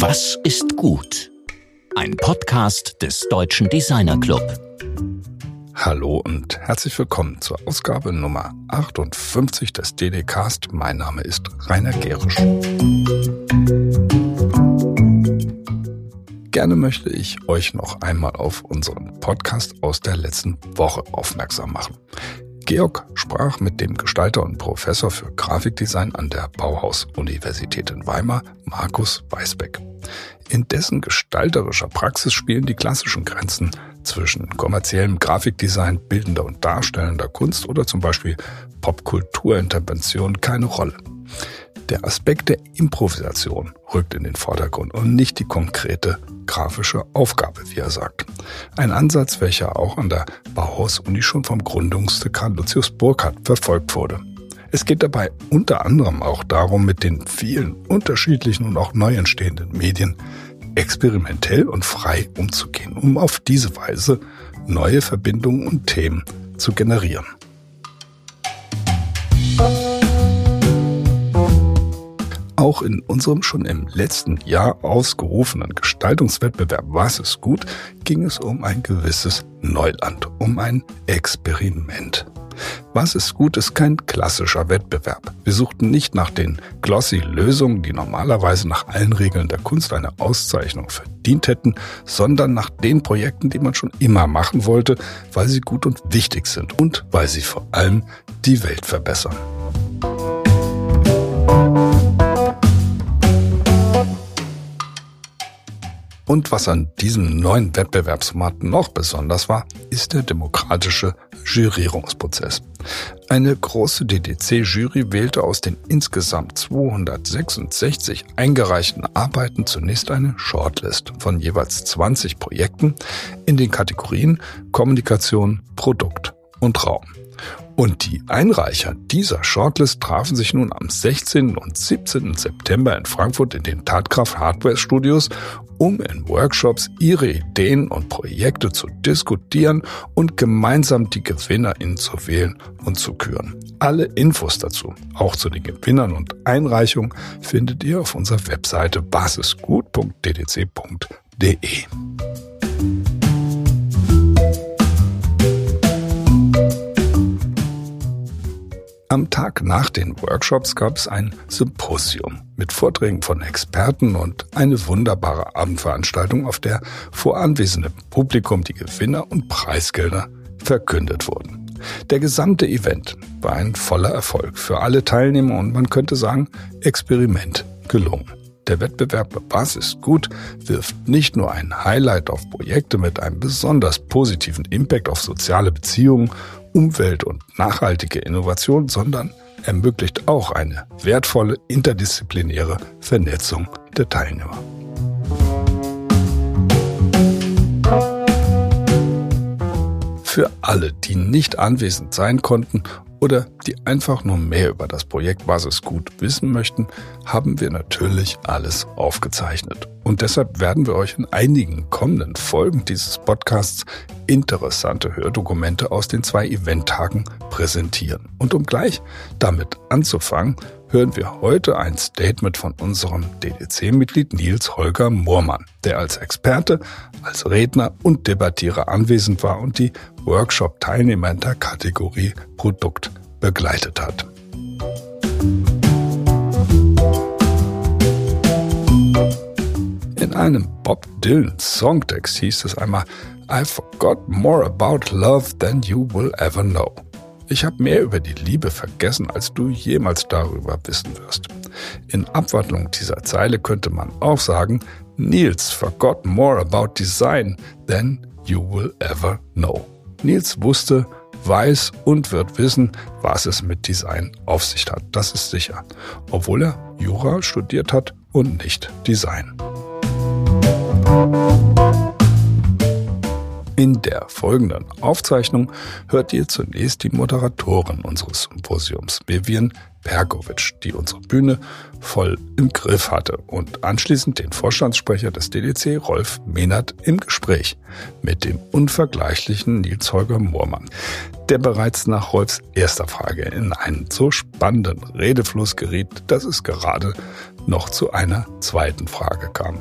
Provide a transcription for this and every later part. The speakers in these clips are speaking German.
Was ist gut? Ein Podcast des Deutschen Designer Club. Hallo und herzlich willkommen zur Ausgabe Nummer 58 des DD-Cast. Mein Name ist Rainer Gerisch. Gerne möchte ich euch noch einmal auf unseren Podcast aus der letzten Woche aufmerksam machen. Georg sprach mit dem Gestalter und Professor für Grafikdesign an der Bauhaus-Universität in Weimar, Markus Weisbeck. In dessen gestalterischer Praxis spielen die klassischen Grenzen zwischen kommerziellem Grafikdesign, bildender und darstellender Kunst oder zum Beispiel Popkulturintervention keine Rolle. Der Aspekt der Improvisation rückt in den Vordergrund und nicht die konkrete grafische Aufgabe, wie er sagt. Ein Ansatz, welcher auch an der Bauhaus-Uni schon vom Gründungsdekan Lucius Burkhardt verfolgt wurde. Es geht dabei unter anderem auch darum, mit den vielen unterschiedlichen und auch neu entstehenden Medien experimentell und frei umzugehen, um auf diese Weise neue Verbindungen und Themen zu generieren. Auch in unserem schon im letzten Jahr ausgerufenen Gestaltungswettbewerb Was ist gut ging es um ein gewisses Neuland, um ein Experiment. Was ist gut ist kein klassischer Wettbewerb. Wir suchten nicht nach den glossy Lösungen, die normalerweise nach allen Regeln der Kunst eine Auszeichnung verdient hätten, sondern nach den Projekten, die man schon immer machen wollte, weil sie gut und wichtig sind und weil sie vor allem die Welt verbessern. Und was an diesem neuen Wettbewerbsformat noch besonders war, ist der demokratische Jurierungsprozess. Eine große DDC-Jury wählte aus den insgesamt 266 eingereichten Arbeiten zunächst eine Shortlist von jeweils 20 Projekten in den Kategorien Kommunikation, Produkt und Raum. Und die Einreicher dieser Shortlist trafen sich nun am 16. und 17. September in Frankfurt in den Tatkraft Hardware Studios, um in Workshops ihre Ideen und Projekte zu diskutieren und gemeinsam die GewinnerInnen zu wählen und zu küren. Alle Infos dazu, auch zu den Gewinnern und Einreichungen, findet ihr auf unserer Webseite basisgut.ddc.de. Am Tag nach den Workshops gab es ein Symposium mit Vorträgen von Experten und eine wunderbare Abendveranstaltung, auf der vor anwesendem Publikum die Gewinner und Preisgelder verkündet wurden. Der gesamte Event war ein voller Erfolg für alle Teilnehmer und man könnte sagen, Experiment gelungen. Der Wettbewerb Was ist gut wirft nicht nur ein Highlight auf Projekte mit einem besonders positiven Impact auf soziale Beziehungen Umwelt- und nachhaltige Innovation, sondern ermöglicht auch eine wertvolle interdisziplinäre Vernetzung der Teilnehmer. Für alle, die nicht anwesend sein konnten oder die einfach nur mehr über das Projekt Basis gut wissen möchten, haben wir natürlich alles aufgezeichnet. Und deshalb werden wir euch in einigen kommenden Folgen dieses Podcasts interessante Hördokumente aus den zwei Eventtagen präsentieren. Und um gleich damit anzufangen, hören wir heute ein Statement von unserem DDC-Mitglied Nils Holger Moormann, der als Experte, als Redner und Debattierer anwesend war und die Workshop-Teilnehmer in der Kategorie Produkt begleitet hat. In einem Bob Dylan Songtext hieß es einmal, I forgot more about love than you will ever know. Ich habe mehr über die Liebe vergessen, als du jemals darüber wissen wirst. In Abwandlung dieser Zeile könnte man auch sagen, Nils forgot more about design than you will ever know. Nils wusste, weiß und wird wissen, was es mit Design auf sich hat. Das ist sicher. Obwohl er Jura studiert hat und nicht Design. In der folgenden Aufzeichnung hört ihr zunächst die Moderatorin unseres Symposiums, Vivian Perkovic, die unsere Bühne voll im Griff hatte und anschließend den Vorstandssprecher des DDC, Rolf Mehnert, im Gespräch mit dem unvergleichlichen Nils Holger Moormann, der bereits nach Rolfs erster Frage in einen so spannenden Redefluss geriet, dass es gerade noch zu einer zweiten Frage kam.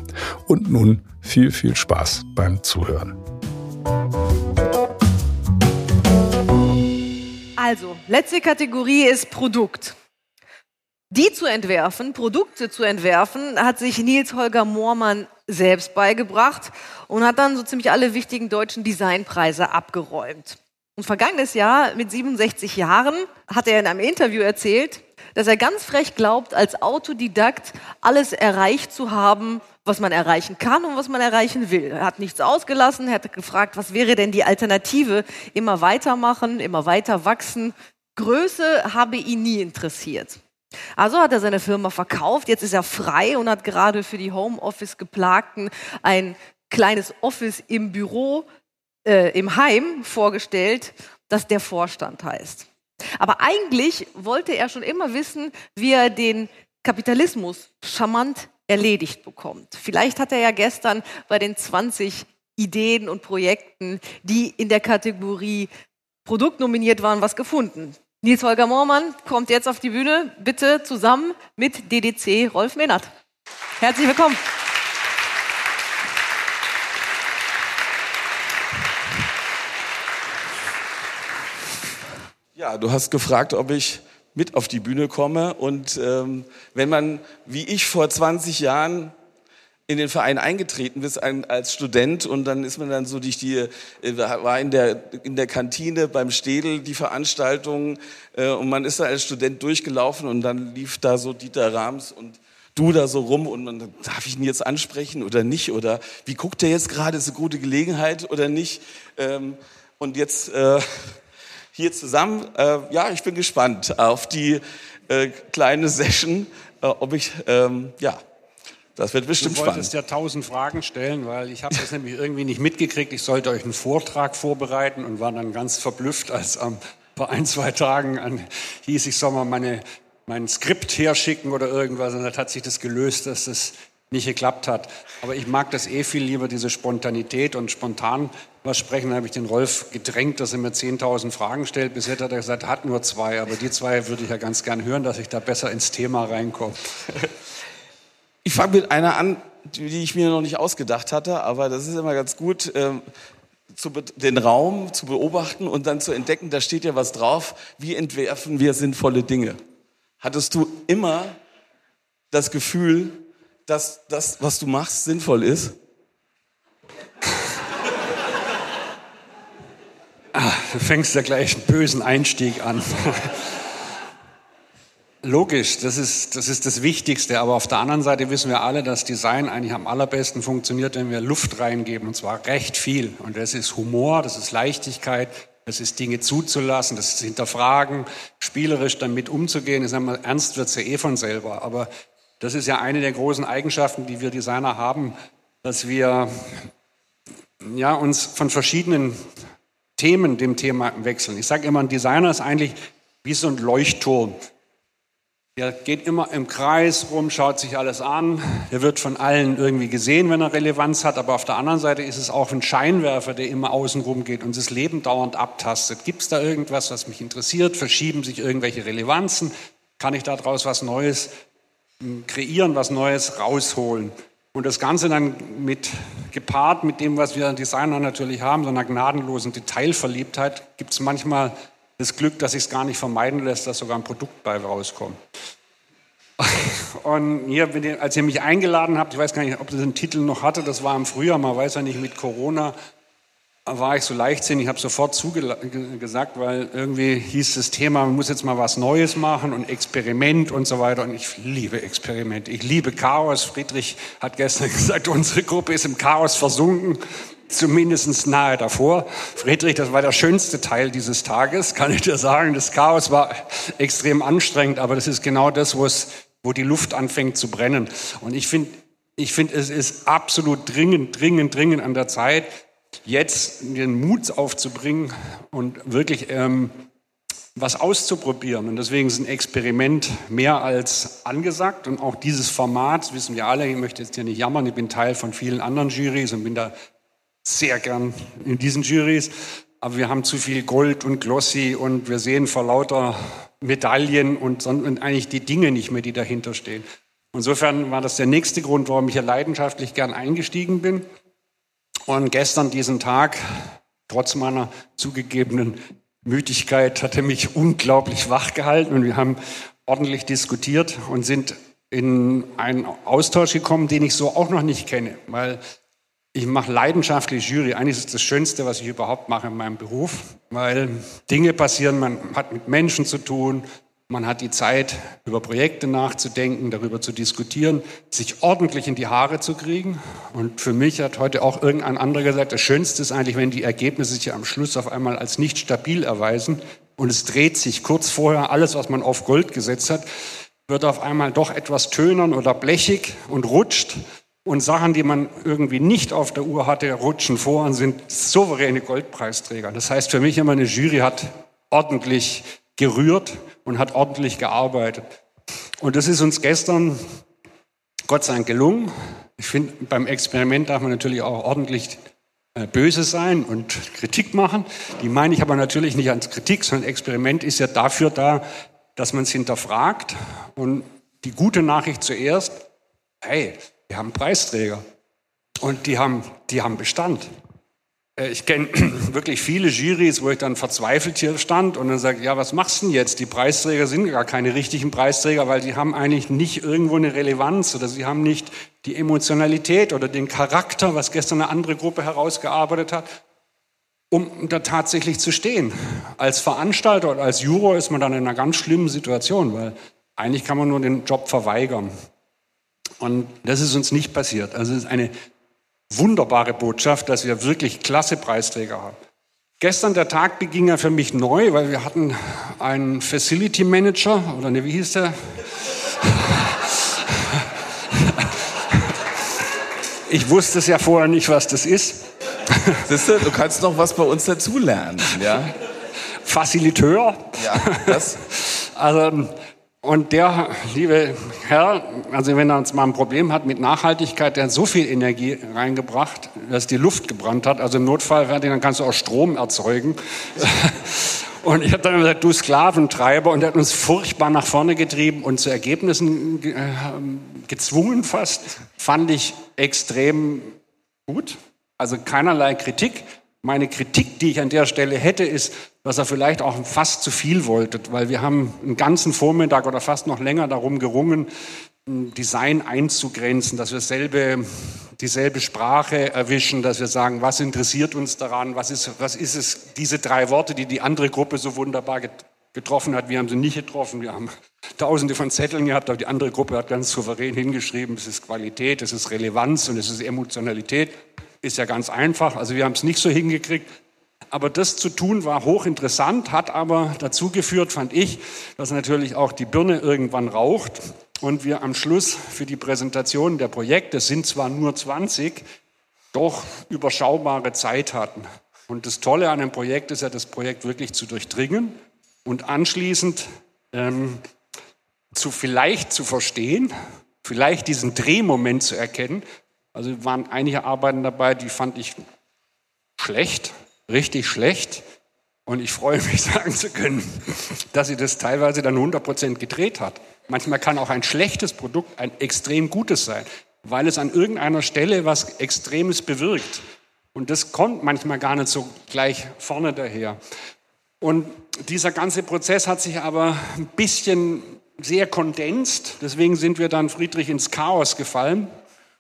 Und nun viel, viel Spaß beim Zuhören. Also, letzte Kategorie ist Produkt. Die zu entwerfen, Produkte zu entwerfen, hat sich Nils Holger Moormann selbst beigebracht und hat dann so ziemlich alle wichtigen deutschen Designpreise abgeräumt. Und vergangenes Jahr mit 67 Jahren hat er in einem Interview erzählt, dass er ganz frech glaubt, als Autodidakt alles erreicht zu haben, was man erreichen kann und was man erreichen will. Er hat nichts ausgelassen, er hat gefragt, was wäre denn die Alternative? Immer weitermachen, immer weiter wachsen. Größe habe ihn nie interessiert. Also hat er seine Firma verkauft, jetzt ist er frei und hat gerade für die Homeoffice-Geplagten ein kleines Office im Büro, äh, im Heim vorgestellt, das der Vorstand heißt. Aber eigentlich wollte er schon immer wissen, wie er den Kapitalismus charmant erledigt bekommt. Vielleicht hat er ja gestern bei den 20 Ideen und Projekten, die in der Kategorie Produkt nominiert waren, was gefunden. Nils Holger Moormann kommt jetzt auf die Bühne, bitte zusammen mit DDC Rolf Mehnert. Herzlich willkommen. Ja, du hast gefragt, ob ich mit auf die Bühne komme. Und ähm, wenn man, wie ich vor 20 Jahren in den Verein eingetreten bist als Student und dann ist man dann so durch die, äh, war in der, in der Kantine beim Städel die Veranstaltung äh, und man ist da als Student durchgelaufen und dann lief da so Dieter Rams und du da so rum und man, darf ich ihn jetzt ansprechen oder nicht oder wie guckt er jetzt gerade, ist eine gute Gelegenheit oder nicht ähm, und jetzt äh, hier zusammen, äh, ja, ich bin gespannt auf die äh, kleine Session, äh, ob ich, ähm, ja, das wird bestimmt spannend. Du wolltest spannend. ja tausend Fragen stellen, weil ich habe das nämlich irgendwie nicht mitgekriegt. Ich sollte euch einen Vortrag vorbereiten und war dann ganz verblüfft, als am vor ein, zwei Tagen an, hieß, ich soll mal meine, mein Skript herschicken oder irgendwas. Und dann hat sich das gelöst, dass das nicht geklappt hat. Aber ich mag das eh viel lieber, diese Spontanität und spontan was sprechen. Da habe ich den Rolf gedrängt, dass er mir 10.000 Fragen stellt. Bisher hat er gesagt, hat nur zwei. Aber die zwei würde ich ja ganz gern hören, dass ich da besser ins Thema reinkomme. Ich fange mit einer an, die ich mir noch nicht ausgedacht hatte, aber das ist immer ganz gut, ähm, zu den Raum zu beobachten und dann zu entdecken, da steht ja was drauf, wie entwerfen wir sinnvolle Dinge. Hattest du immer das Gefühl, dass das, was du machst, sinnvoll ist? Ah, du fängst ja gleich einen bösen Einstieg an. Logisch, das ist, das ist das Wichtigste. Aber auf der anderen Seite wissen wir alle, dass Design eigentlich am allerbesten funktioniert, wenn wir Luft reingeben. Und zwar recht viel. Und das ist Humor, das ist Leichtigkeit, das ist Dinge zuzulassen, das ist hinterfragen, spielerisch damit umzugehen. Ich sage mal, ernst wird's ja eh von selber. Aber das ist ja eine der großen Eigenschaften, die wir Designer haben, dass wir ja, uns von verschiedenen Themen dem Thema wechseln. Ich sage immer, ein Designer ist eigentlich wie so ein Leuchtturm. Der geht immer im Kreis rum, schaut sich alles an. Der wird von allen irgendwie gesehen, wenn er Relevanz hat. Aber auf der anderen Seite ist es auch ein Scheinwerfer, der immer außen rum geht und das Leben dauernd abtastet. Gibt es da irgendwas, was mich interessiert? Verschieben sich irgendwelche Relevanzen? Kann ich daraus was Neues kreieren, was Neues rausholen? Und das Ganze dann mit, gepaart mit dem, was wir Designer natürlich haben, so einer gnadenlosen Detailverliebtheit, gibt es manchmal das Glück, dass sich es gar nicht vermeiden lässt, dass sogar ein Produkt bei rauskommt. Und hier, als ihr mich eingeladen habt, ich weiß gar nicht, ob das einen Titel noch hatte, das war im Frühjahr, man weiß ja nicht, mit Corona war ich so leichtsinnig, ich habe sofort zugesagt, weil irgendwie hieß das Thema, man muss jetzt mal was Neues machen und Experiment und so weiter. Und ich liebe Experimente, ich liebe Chaos. Friedrich hat gestern gesagt, unsere Gruppe ist im Chaos versunken zumindest nahe davor. Friedrich, das war der schönste Teil dieses Tages, kann ich dir sagen. Das Chaos war extrem anstrengend, aber das ist genau das, wo, es, wo die Luft anfängt zu brennen. Und ich finde, ich finde, es ist absolut dringend, dringend, dringend an der Zeit, jetzt den Mut aufzubringen und wirklich ähm, was auszuprobieren. Und deswegen ist ein Experiment mehr als angesagt. Und auch dieses Format, wissen wir alle, ich möchte jetzt hier nicht jammern, ich bin Teil von vielen anderen Juries und bin da sehr gern in diesen Juries. Aber wir haben zu viel Gold und Glossy und wir sehen vor lauter Medaillen und, und eigentlich die Dinge nicht mehr, die dahinter stehen. Insofern war das der nächste Grund, warum ich hier leidenschaftlich gern eingestiegen bin. Und gestern diesen Tag, trotz meiner zugegebenen Müdigkeit, hatte mich unglaublich wach gehalten und wir haben ordentlich diskutiert und sind in einen Austausch gekommen, den ich so auch noch nicht kenne, weil ich mache leidenschaftlich Jury. Eigentlich ist das Schönste, was ich überhaupt mache in meinem Beruf, weil Dinge passieren, man hat mit Menschen zu tun, man hat die Zeit, über Projekte nachzudenken, darüber zu diskutieren, sich ordentlich in die Haare zu kriegen. Und für mich hat heute auch irgendein anderer gesagt, das Schönste ist eigentlich, wenn die Ergebnisse sich am Schluss auf einmal als nicht stabil erweisen und es dreht sich kurz vorher alles, was man auf Gold gesetzt hat, wird auf einmal doch etwas tönern oder blechig und rutscht. Und Sachen, die man irgendwie nicht auf der Uhr hatte, rutschen vor und sind souveräne Goldpreisträger. Das heißt für mich immer, eine Jury hat ordentlich gerührt und hat ordentlich gearbeitet. Und das ist uns gestern Gott sei Dank gelungen. Ich finde, beim Experiment darf man natürlich auch ordentlich äh, böse sein und Kritik machen. Die meine ich aber natürlich nicht als Kritik, sondern Experiment ist ja dafür da, dass man es hinterfragt. Und die gute Nachricht zuerst, hey, wir haben Preisträger und die haben, die haben Bestand. Äh, ich kenne wirklich viele Juries, wo ich dann verzweifelt hier stand und dann sage, ja, was machst du denn jetzt? Die Preisträger sind gar keine richtigen Preisträger, weil die haben eigentlich nicht irgendwo eine Relevanz oder sie haben nicht die Emotionalität oder den Charakter, was gestern eine andere Gruppe herausgearbeitet hat, um da tatsächlich zu stehen. Als Veranstalter oder als Juror ist man dann in einer ganz schlimmen Situation, weil eigentlich kann man nur den Job verweigern. Und das ist uns nicht passiert. Also es ist eine wunderbare Botschaft, dass wir wirklich klasse Preisträger haben. Gestern der Tag beging ja für mich neu, weil wir hatten einen Facility Manager oder ne, wie hieß der? Ich wusste es ja vorher nicht, was das ist. Siehst du, du kannst noch was bei uns dazulernen, ja? Faciliteur. Ja, das. Also und der liebe Herr, also wenn er uns mal ein Problem hat mit Nachhaltigkeit, der hat so viel Energie reingebracht, dass die Luft gebrannt hat. Also im Notfall, dann kannst du auch Strom erzeugen. Und ich habe dann gesagt, du Sklaventreiber, und er hat uns furchtbar nach vorne getrieben und zu Ergebnissen äh, gezwungen fast. Fand ich extrem gut. Also keinerlei Kritik. Meine Kritik, die ich an der Stelle hätte, ist, dass er vielleicht auch fast zu viel wollte, weil wir haben einen ganzen Vormittag oder fast noch länger darum gerungen, Design einzugrenzen, dass wir selbe, dieselbe Sprache erwischen, dass wir sagen, was interessiert uns daran, was ist, was ist es, diese drei Worte, die die andere Gruppe so wunderbar getroffen hat, wir haben sie nicht getroffen, wir haben tausende von Zetteln gehabt, aber die andere Gruppe hat ganz souverän hingeschrieben, es ist Qualität, es ist Relevanz und es ist Emotionalität. Ist ja ganz einfach. Also wir haben es nicht so hingekriegt. Aber das zu tun war hochinteressant, hat aber dazu geführt, fand ich, dass natürlich auch die Birne irgendwann raucht und wir am Schluss für die Präsentation der Projekte, sind zwar nur 20, doch überschaubare Zeit hatten. Und das Tolle an einem Projekt ist ja, das Projekt wirklich zu durchdringen und anschließend ähm, zu vielleicht zu verstehen, vielleicht diesen Drehmoment zu erkennen also waren einige Arbeiten dabei, die fand ich schlecht, richtig schlecht. Und ich freue mich sagen zu können, dass sie das teilweise dann 100 Prozent gedreht hat. Manchmal kann auch ein schlechtes Produkt ein extrem gutes sein, weil es an irgendeiner Stelle was Extremes bewirkt. Und das kommt manchmal gar nicht so gleich vorne daher. Und dieser ganze Prozess hat sich aber ein bisschen sehr kondensiert. Deswegen sind wir dann Friedrich ins Chaos gefallen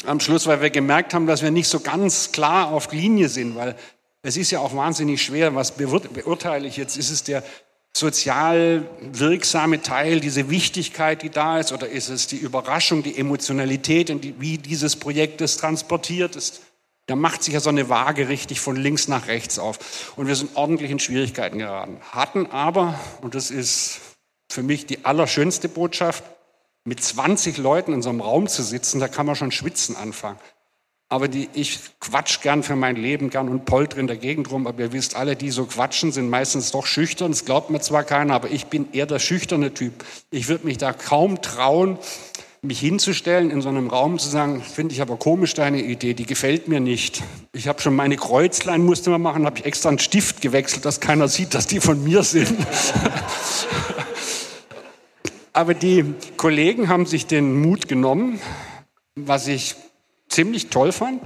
am Schluss, weil wir gemerkt haben, dass wir nicht so ganz klar auf Linie sind, weil es ist ja auch wahnsinnig schwer, was beurteile ich jetzt? Ist es der sozial wirksame Teil, diese Wichtigkeit, die da ist, oder ist es die Überraschung, die Emotionalität, wie dieses Projekt es transportiert ist? Da macht sich ja so eine Waage richtig von links nach rechts auf. Und wir sind ordentlich in Schwierigkeiten geraten. Hatten aber, und das ist für mich die allerschönste Botschaft, mit 20 Leuten in so einem Raum zu sitzen, da kann man schon schwitzen anfangen. aber die, ich quatsch gern für mein Leben gern und polter in der Gegend rum. Aber ihr wisst alle, die so quatschen, sind meistens doch schüchtern. Das glaubt mir zwar keiner, aber ich bin eher der schüchterne Typ. Ich würde mich da kaum trauen, mich hinzustellen in so einem Raum zu sagen, finde ich aber komisch deine Idee, die gefällt mir nicht. Ich habe schon meine Kreuzlein musste man machen, habe ich extra einen Stift gewechselt, dass keiner sieht, dass die von mir sind. aber die Kollegen haben sich den Mut genommen, was ich ziemlich toll fand.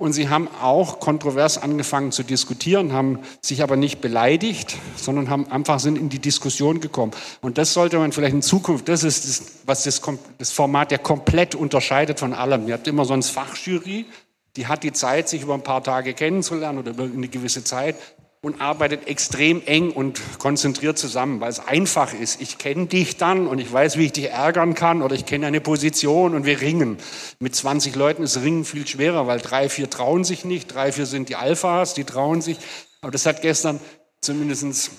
Und sie haben auch kontrovers angefangen zu diskutieren, haben sich aber nicht beleidigt, sondern haben einfach sind in die Diskussion gekommen. Und das sollte man vielleicht in Zukunft, das ist das, was das, das Format ja komplett unterscheidet von allem. Ihr habt immer so ein Fachjury, die hat die Zeit, sich über ein paar Tage kennenzulernen oder über eine gewisse Zeit und arbeitet extrem eng und konzentriert zusammen, weil es einfach ist. Ich kenne dich dann und ich weiß, wie ich dich ärgern kann oder ich kenne eine Position und wir ringen. Mit 20 Leuten ist Ringen viel schwerer, weil drei, vier trauen sich nicht, drei, vier sind die Alphas, die trauen sich. Aber das hat gestern zumindest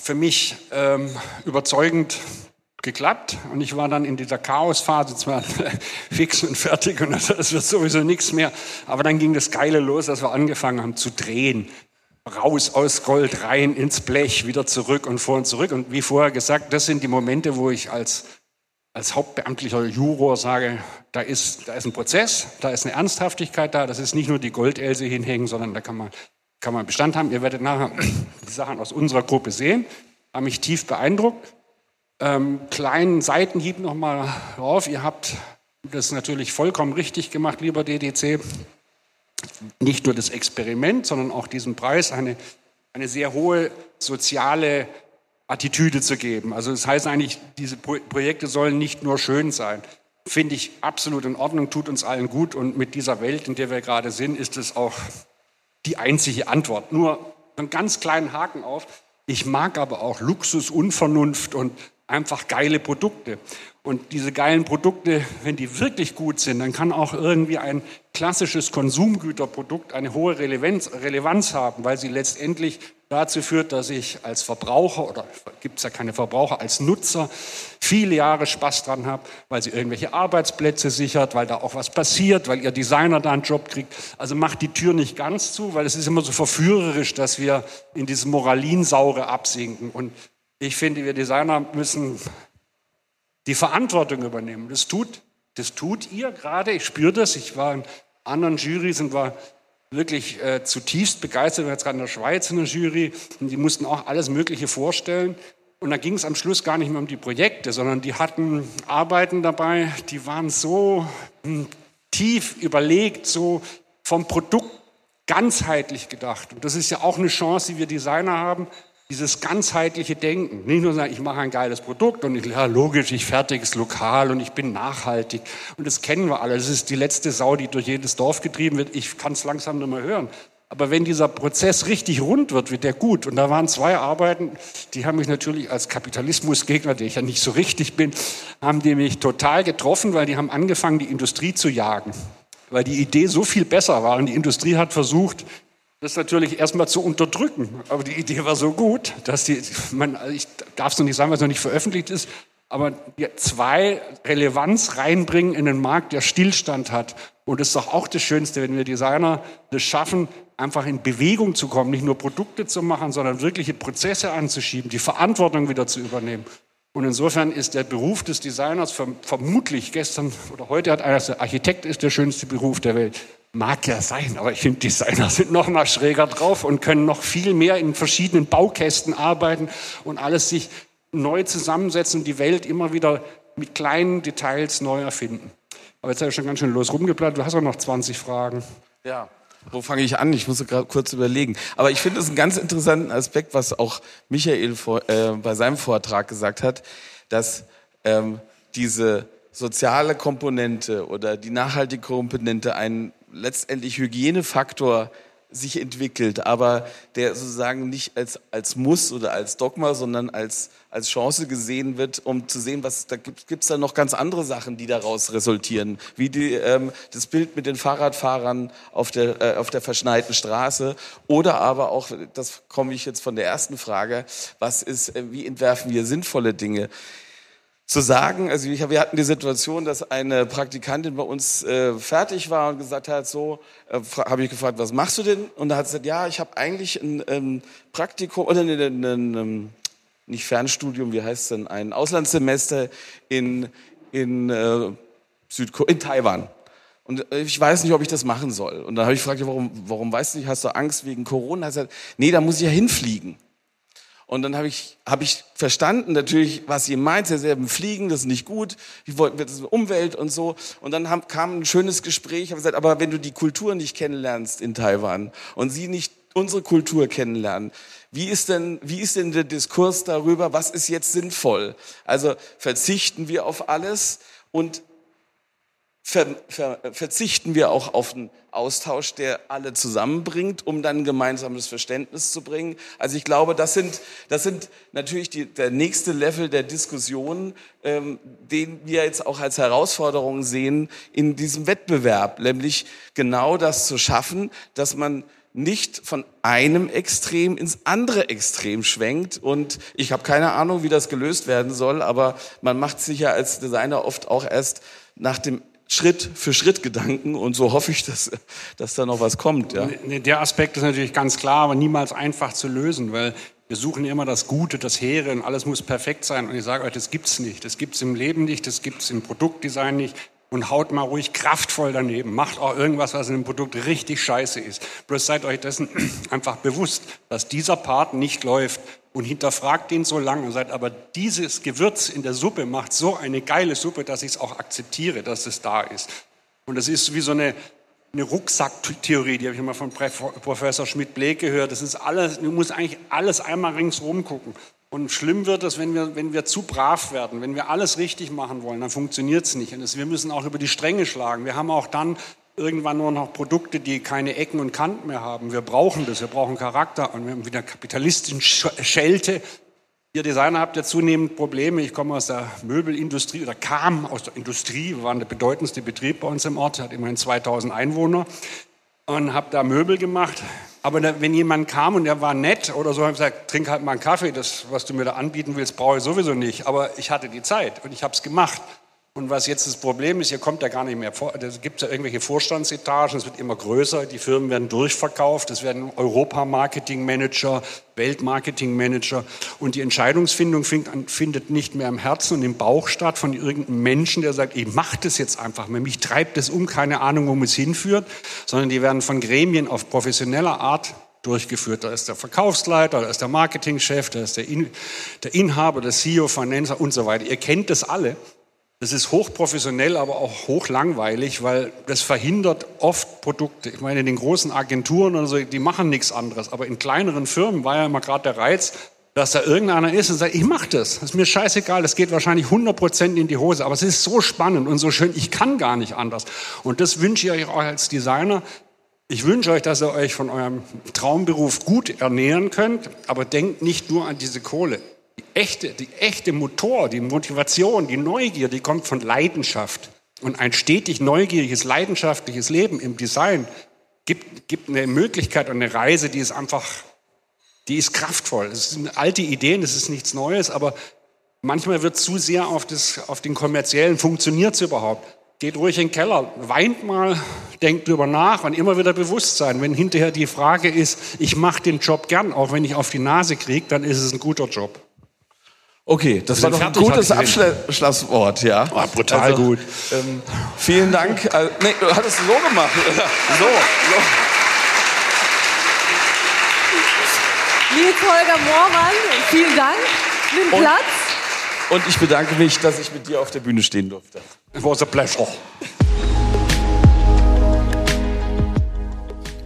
für mich ähm, überzeugend geklappt und ich war dann in dieser Chaosphase zwar fix und fertig und das wird sowieso nichts mehr, aber dann ging das Geile los, dass wir angefangen haben zu drehen raus aus Gold, rein ins Blech, wieder zurück und vor und zurück. Und wie vorher gesagt, das sind die Momente, wo ich als, als hauptbeamtlicher Juror sage, da ist, da ist ein Prozess, da ist eine Ernsthaftigkeit da, das ist nicht nur die Goldelse hinhängen, sondern da kann man, kann man Bestand haben. Ihr werdet nachher die Sachen aus unserer Gruppe sehen, haben mich tief beeindruckt. Ähm, kleinen Seitenhieb nochmal drauf. Ihr habt das natürlich vollkommen richtig gemacht, lieber DDC nicht nur das Experiment, sondern auch diesem Preis eine, eine sehr hohe soziale Attitüde zu geben. Also das heißt eigentlich, diese Projekte sollen nicht nur schön sein. Finde ich absolut in Ordnung, tut uns allen gut und mit dieser Welt, in der wir gerade sind, ist es auch die einzige Antwort. Nur einen ganz kleinen Haken auf. Ich mag aber auch Luxus, Unvernunft und einfach geile Produkte. Und diese geilen Produkte, wenn die wirklich gut sind, dann kann auch irgendwie ein klassisches Konsumgüterprodukt eine hohe Relevanz, Relevanz haben, weil sie letztendlich dazu führt, dass ich als Verbraucher oder gibt es ja keine Verbraucher, als Nutzer viele Jahre Spaß dran habe, weil sie irgendwelche Arbeitsplätze sichert, weil da auch was passiert, weil ihr Designer da einen Job kriegt. Also macht die Tür nicht ganz zu, weil es ist immer so verführerisch, dass wir in dieses Moralinsaure absinken. Und ich finde, wir Designer müssen die Verantwortung übernehmen. Das tut, das tut ihr gerade. Ich spüre das. Ich war in anderen Jurys und war wirklich äh, zutiefst begeistert. Ich war jetzt gerade in der Schweiz in der Jury und die mussten auch alles Mögliche vorstellen. Und da ging es am Schluss gar nicht mehr um die Projekte, sondern die hatten Arbeiten dabei, die waren so hm, tief überlegt, so vom Produkt ganzheitlich gedacht. Und das ist ja auch eine Chance, die wir Designer haben, dieses ganzheitliche Denken. Nicht nur sagen, ich mache ein geiles Produkt und ich, ja, logisch, ich fertige es lokal und ich bin nachhaltig. Und das kennen wir alle. Das ist die letzte Sau, die durch jedes Dorf getrieben wird. Ich kann es langsam nicht mehr hören. Aber wenn dieser Prozess richtig rund wird, wird der gut. Und da waren zwei Arbeiten, die haben mich natürlich als Kapitalismusgegner, der ich ja nicht so richtig bin, haben die mich total getroffen, weil die haben angefangen, die Industrie zu jagen. Weil die Idee so viel besser war. Und die Industrie hat versucht, das natürlich erstmal zu unterdrücken. Aber die Idee war so gut, dass die, man, also ich darf es noch nicht sagen, weil es noch nicht veröffentlicht ist, aber zwei Relevanz reinbringen in einen Markt, der Stillstand hat. Und das ist doch auch das Schönste, wenn wir Designer das schaffen, einfach in Bewegung zu kommen, nicht nur Produkte zu machen, sondern wirkliche Prozesse anzuschieben, die Verantwortung wieder zu übernehmen. Und insofern ist der Beruf des Designers vermutlich gestern oder heute hat einer, der Architekt ist der schönste Beruf der Welt. Mag ja sein, aber ich finde, Designer sind noch mal schräger drauf und können noch viel mehr in verschiedenen Baukästen arbeiten und alles sich neu zusammensetzen und die Welt immer wieder mit kleinen Details neu erfinden. Aber jetzt habe ich schon ganz schön los rumgeblättert. Du hast auch noch 20 Fragen. Ja. Wo fange ich an? Ich muss gerade kurz überlegen. Aber ich finde es einen ganz interessanten Aspekt, was auch Michael vor, äh, bei seinem Vortrag gesagt hat, dass ähm, diese soziale Komponente oder die nachhaltige Komponente einen letztendlich Hygienefaktor sich entwickelt, aber der sozusagen nicht als, als Muss oder als Dogma, sondern als, als Chance gesehen wird, um zu sehen, was da gibt es da noch ganz andere Sachen, die daraus resultieren, wie die, ähm, das Bild mit den Fahrradfahrern auf der, äh, auf der verschneiten Straße oder aber auch, das komme ich jetzt von der ersten Frage, was ist, äh, wie entwerfen wir sinnvolle Dinge? Zu sagen. Also ich, wir hatten die Situation, dass eine Praktikantin bei uns äh, fertig war und gesagt hat, so, äh, habe ich gefragt, was machst du denn? Und da hat sie gesagt, ja, ich habe eigentlich ein ähm, Praktikum oder ein, ein, ein, ein, nicht Fernstudium, wie heißt es denn, ein Auslandssemester in, in, äh, Südko in Taiwan. Und äh, ich weiß nicht, ob ich das machen soll. Und dann habe ich gefragt, warum, warum weißt du nicht, hast du Angst wegen Corona? Er hat gesagt, nee, da muss ich ja hinfliegen. Und dann habe ich, hab ich verstanden natürlich, was ihr meint. Sie haben Fliegen, das ist nicht gut. Ich wollte das ist Umwelt und so. Und dann haben, kam ein schönes Gespräch. Habe gesagt, aber wenn du die Kultur nicht kennenlernst in Taiwan und sie nicht unsere Kultur kennenlernen, wie ist denn, wie ist denn der Diskurs darüber? Was ist jetzt sinnvoll? Also verzichten wir auf alles und ver, ver, verzichten wir auch auf einen Austausch, der alle zusammenbringt, um dann ein gemeinsames Verständnis zu bringen. Also ich glaube, das sind, das sind natürlich die, der nächste Level der Diskussion, ähm, den wir jetzt auch als Herausforderung sehen in diesem Wettbewerb, nämlich genau das zu schaffen, dass man nicht von einem Extrem ins andere Extrem schwenkt. Und ich habe keine Ahnung, wie das gelöst werden soll, aber man macht sich ja als Designer oft auch erst nach dem Schritt für Schritt Gedanken und so hoffe ich, dass, dass da noch was kommt. Ja. Der Aspekt ist natürlich ganz klar, aber niemals einfach zu lösen, weil wir suchen immer das Gute, das Hehre und alles muss perfekt sein. Und ich sage euch, das gibt's nicht. Das gibt's im Leben nicht, das gibt's im Produktdesign nicht. Und haut mal ruhig kraftvoll daneben. Macht auch irgendwas, was in dem Produkt richtig scheiße ist. Bloß seid euch dessen einfach bewusst, dass dieser Part nicht läuft und hinterfragt den so lange und sagt, aber dieses Gewürz in der Suppe macht so eine geile Suppe, dass ich es auch akzeptiere, dass es da ist. Und das ist wie so eine, eine Rucksacktheorie, die habe ich immer von Professor Schmidt-Bleek gehört. Das ist alles, du musst eigentlich alles einmal ringsrum gucken. Und schlimm wird es, wenn wir, wenn wir zu brav werden, wenn wir alles richtig machen wollen, dann funktioniert es nicht. Und wir müssen auch über die Stränge schlagen. Wir haben auch dann irgendwann nur noch Produkte, die keine Ecken und Kanten mehr haben. Wir brauchen das, wir brauchen Charakter und wir haben wieder kapitalistischen Schelte. Ihr Designer habt ja zunehmend Probleme. Ich komme aus der Möbelindustrie oder kam aus der Industrie. Wir waren der bedeutendste Betrieb bei uns im Ort, hat immerhin 2000 Einwohner und habe da Möbel gemacht. Aber da, wenn jemand kam und der war nett oder so, habe ich gesagt, trink halt mal einen Kaffee. Das, was du mir da anbieten willst, brauche ich sowieso nicht. Aber ich hatte die Zeit und ich habe es gemacht. Und was jetzt das Problem ist, hier kommt ja gar nicht mehr vor, da gibt es ja irgendwelche Vorstandsetagen, es wird immer größer, die Firmen werden durchverkauft, es werden Europa-Marketing-Manager, Welt-Marketing-Manager und die Entscheidungsfindung findet nicht mehr im Herzen und im Bauch statt von irgendeinem Menschen, der sagt, ich mache das jetzt einfach, mich treibt das um, keine Ahnung, wo es hinführt, sondern die werden von Gremien auf professioneller Art durchgeführt. Da ist der Verkaufsleiter, da ist der Marketingchef, da ist der, In der Inhaber, der CEO, Finanzer und so weiter. Ihr kennt das alle. Das ist hochprofessionell, aber auch hochlangweilig, weil das verhindert oft Produkte. Ich meine, in den großen Agenturen oder so, die machen nichts anderes. Aber in kleineren Firmen war ja immer gerade der Reiz, dass da irgendeiner ist und sagt, ich mache das. Das ist mir scheißegal, das geht wahrscheinlich 100 Prozent in die Hose. Aber es ist so spannend und so schön, ich kann gar nicht anders. Und das wünsche ich euch auch als Designer. Ich wünsche euch, dass ihr euch von eurem Traumberuf gut ernähren könnt, aber denkt nicht nur an diese Kohle echte, die echte Motor, die Motivation, die Neugier, die kommt von Leidenschaft. Und ein stetig neugieriges, leidenschaftliches Leben im Design gibt, gibt eine Möglichkeit und eine Reise, die ist einfach, die ist kraftvoll. Es sind alte Ideen, es ist nichts Neues, aber manchmal wird zu sehr auf, das, auf den kommerziellen, funktioniert es überhaupt? Geht ruhig in den Keller, weint mal, denkt drüber nach und immer wieder Bewusstsein. Wenn hinterher die Frage ist, ich mache den Job gern, auch wenn ich auf die Nase kriege, dann ist es ein guter Job. Okay, das war doch ein gutes Abschlusswort, ja. Oh, brutal also, gut. Ähm, vielen Dank. Äh, nee, du hattest so gemacht. so, so. Nils Holger Moormann, vielen Dank. Nimm Platz. Und ich bedanke mich, dass ich mit dir auf der Bühne stehen durfte. It was a pleasure.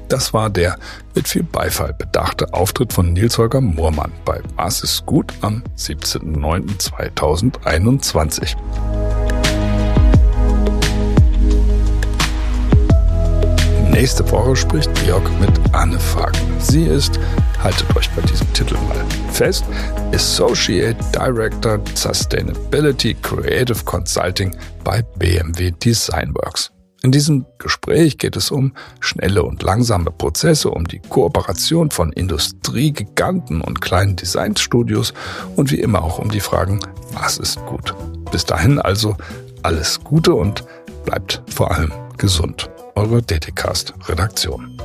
Das war der mit viel Beifall bedachte Auftritt von Nils Holger Moormann bei Was ist gut am 17.09.2021. Nächste Woche spricht Georg mit Anne Fagen. Sie ist, haltet euch bei diesem Titel mal fest, Associate Director Sustainability Creative Consulting bei BMW Designworks. In diesem Gespräch geht es um schnelle und langsame Prozesse, um die Kooperation von Industriegiganten und kleinen Designstudios und wie immer auch um die Fragen, was ist gut. Bis dahin also alles Gute und bleibt vor allem gesund. Eure DTCast Redaktion.